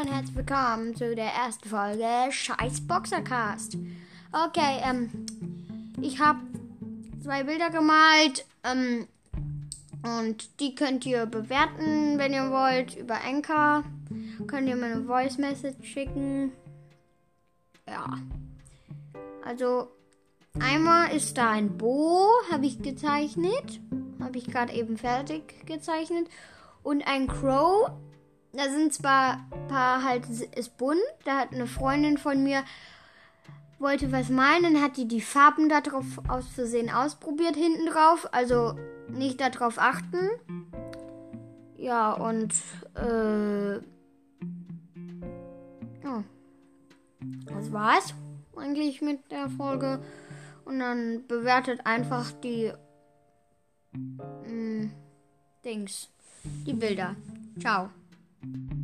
und herzlich willkommen zu der ersten Folge Scheiß Boxercast. Okay, ähm, ich habe zwei Bilder gemalt ähm, und die könnt ihr bewerten, wenn ihr wollt, über Anchor. Könnt ihr mir eine Voice Message schicken. Ja. Also, einmal ist da ein Bo, habe ich gezeichnet. Habe ich gerade eben fertig gezeichnet. Und ein Crow, da sind zwar ein paar halt, ist bunt. Da hat eine Freundin von mir, wollte was malen, dann hat die die Farben da drauf aus Versehen ausprobiert hinten drauf. Also nicht darauf achten. Ja, und, äh, ja. Das war's eigentlich mit der Folge. Und dann bewertet einfach die mh, Dings, die Bilder. Ciao. Thank you.